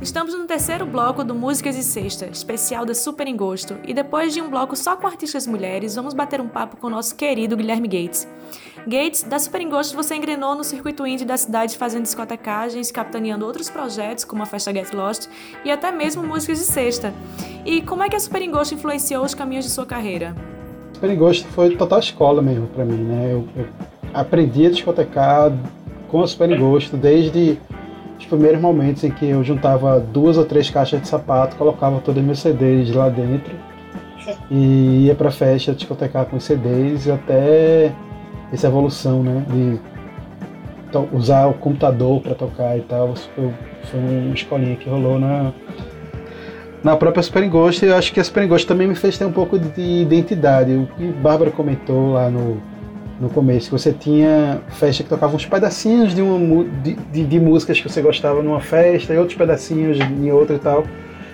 Estamos no terceiro bloco do Músicas e Sexta, especial da Super Engosto, e depois de um bloco só com artistas mulheres, vamos bater um papo com o nosso querido Guilherme Gates. Gates, da Super Engosto você engrenou no circuito indie da cidade fazendo discotecagens, capitaneando outros projetos como a Festa Get Lost e até mesmo Músicas de Sexta. E como é que a Super Engosto influenciou os caminhos de sua carreira? Super Engosto foi total escola mesmo para mim, né? Eu, eu aprendi a discotecar com a Super Engosto desde os primeiros momentos em que eu juntava duas ou três caixas de sapato, colocava todos os meus CDs lá dentro e ia pra festa discotecar com os CDs e até essa evolução, né? De usar o computador para tocar e tal. Foi, foi uma escolinha que rolou na, na própria Super Ghost. Eu acho que a Super Ghost também me fez ter um pouco de identidade. O que Bárbara comentou lá no, no começo, você tinha festa que tocava uns pedacinhos de, uma, de, de, de, músicas que você gostava numa festa e outros pedacinhos em outra e tal.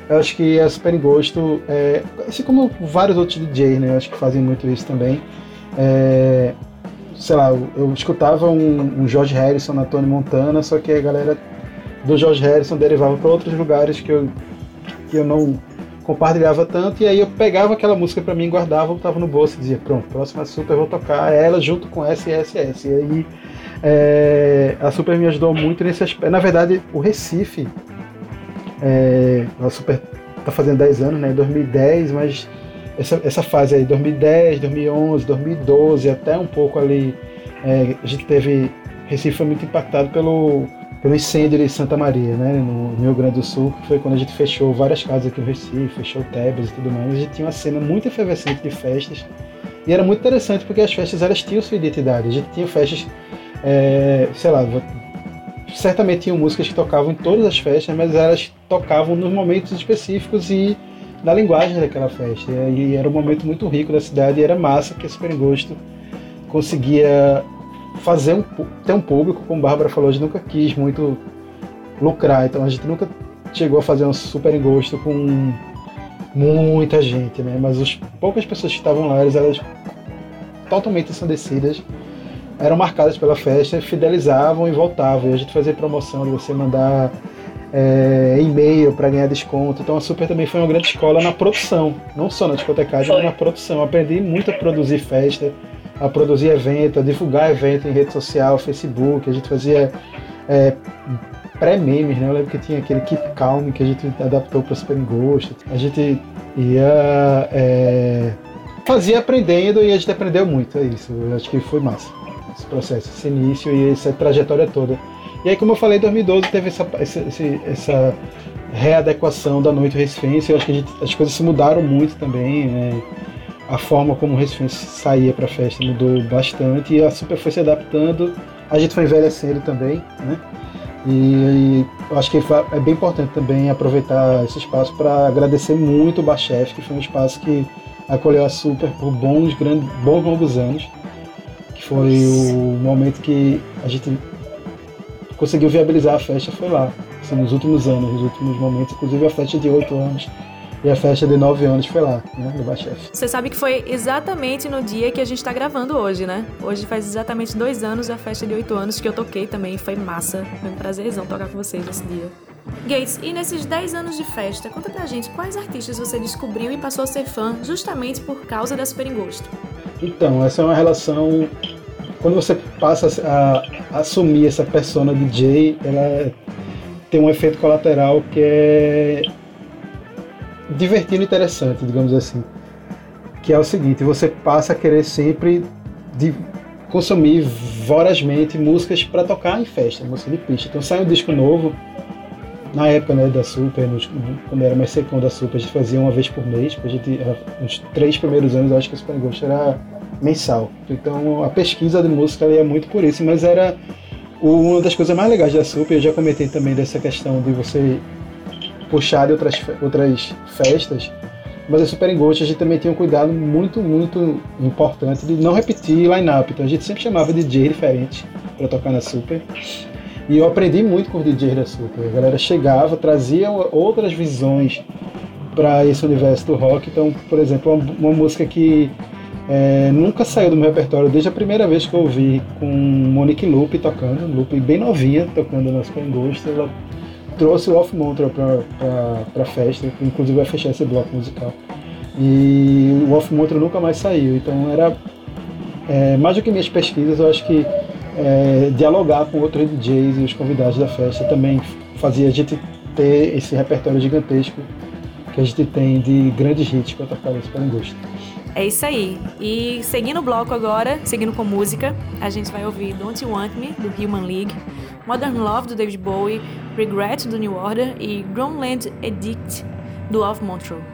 Eu acho que a Super Gosto, é, assim como vários outros DJs, né, eu acho que fazem muito isso também. É, sei lá, eu escutava um, um George Harrison na Tony Montana, só que a galera do George Harrison derivava para outros lugares que eu, que eu não compartilhava tanto, e aí eu pegava aquela música para mim, guardava, botava no bolso e dizia, pronto, próxima Super vou tocar ela junto com SSS. E aí é, a Super me ajudou muito nesse aspecto. Na verdade, o Recife, é, a Super tá fazendo 10 anos, né, em 2010, mas essa, essa fase aí, 2010, 2011, 2012, até um pouco ali, é, a gente teve, Recife foi muito impactado pelo pelo incêndio de Santa Maria, né, no Rio Grande do Sul, que foi quando a gente fechou várias casas aqui no Recife, fechou Tebas e tudo mais. A gente tinha uma cena muito efervescente de festas e era muito interessante porque as festas elas tinham sua identidade. A gente tinha festas, é, sei lá, certamente tinham músicas que tocavam em todas as festas, mas elas tocavam nos momentos específicos e na linguagem daquela festa. E era um momento muito rico da cidade e era massa que esse Perengosto conseguia fazer um, ter um público, como a Bárbara falou, a gente nunca quis muito lucrar, então a gente nunca chegou a fazer um super engosto com muita gente, né? Mas as poucas pessoas que estavam lá, elas, elas totalmente ensandecidas, eram marcadas pela festa, fidelizavam e voltavam. E a gente fazia promoção de você mandar é, e-mail para ganhar desconto. Então a Super também foi uma grande escola na produção, não só na discotecagem, mas na produção. Aprendi muito a produzir festa, a produzir evento, a divulgar evento em rede social, Facebook, a gente fazia é, pré-memes, né? Eu lembro que tinha aquele Keep Calm que a gente adaptou para Super Ghost. A gente ia. É, fazia aprendendo e a gente aprendeu muito, é isso. Eu acho que foi massa esse processo, esse início e essa trajetória toda. E aí, como eu falei, em 2012 teve essa, essa, essa readequação da noite recifense. Eu acho que gente, as coisas se mudaram muito também, né? A forma como o Recife saía para a festa mudou bastante e a Super foi se adaptando. A gente foi envelhecendo também, né? E, e acho que é bem importante também aproveitar esse espaço para agradecer muito o Bachef, que foi um espaço que acolheu a Super por bons, grandes, bons longos anos, que foi o momento que a gente conseguiu viabilizar a festa, foi lá, assim, nos últimos anos, nos últimos momentos, inclusive a festa de oito anos e a festa de 9 anos foi lá, né, do Bachef. Você sabe que foi exatamente no dia que a gente está gravando hoje, né? Hoje faz exatamente dois anos a festa de 8 anos que eu toquei também. Foi massa. Foi um prazerzão tocar com vocês nesse dia. Gates, e nesses 10 anos de festa, conta pra gente quais artistas você descobriu e passou a ser fã justamente por causa da Super Engosto. Então, essa é uma relação. Quando você passa a, assumir essa persona DJ, ela tem um efeito colateral que é divertido e interessante, digamos assim. Que é o seguinte, você passa a querer sempre de consumir vorazmente músicas para tocar em festa, música de pista. Então sai um disco novo, na época né, da Super, nos, quando era mais secão da Super, a gente fazia uma vez por mês, a gente, nos três primeiros anos eu acho que o Super Ghost era mensal. Então a pesquisa de música ia muito por isso, mas era uma das coisas mais legais da Super, eu já comentei também dessa questão de você puxar de outras, outras festas, mas a Super Ghost a gente também tinha um cuidado muito, muito importante de não repetir line-up. Então a gente sempre chamava DJ diferente para tocar na Super. E eu aprendi muito com o DJ da Super. A galera chegava, trazia outras visões para esse universo do rock. Então, por exemplo, uma, uma música que é, nunca saiu do meu repertório desde a primeira vez que eu ouvi com Monique Lupe tocando, Lupe bem novinha tocando no Super Ghost. Ela trouxe o Off Montreal para a festa, inclusive vai fechar esse bloco musical. E o Off Montreal nunca mais saiu, então era é, mais do que minhas pesquisas, eu acho que é, dialogar com outros DJs e os convidados da festa também fazia a gente ter esse repertório gigantesco que a gente tem de grandes hits para tocar esse para gosto. É isso aí. E seguindo o bloco agora, seguindo com música, a gente vai ouvir Don't You Want Me, do Human League, Modern Love, do David Bowie, Regret, do New Order e Groundland Edict, do Off Montreal.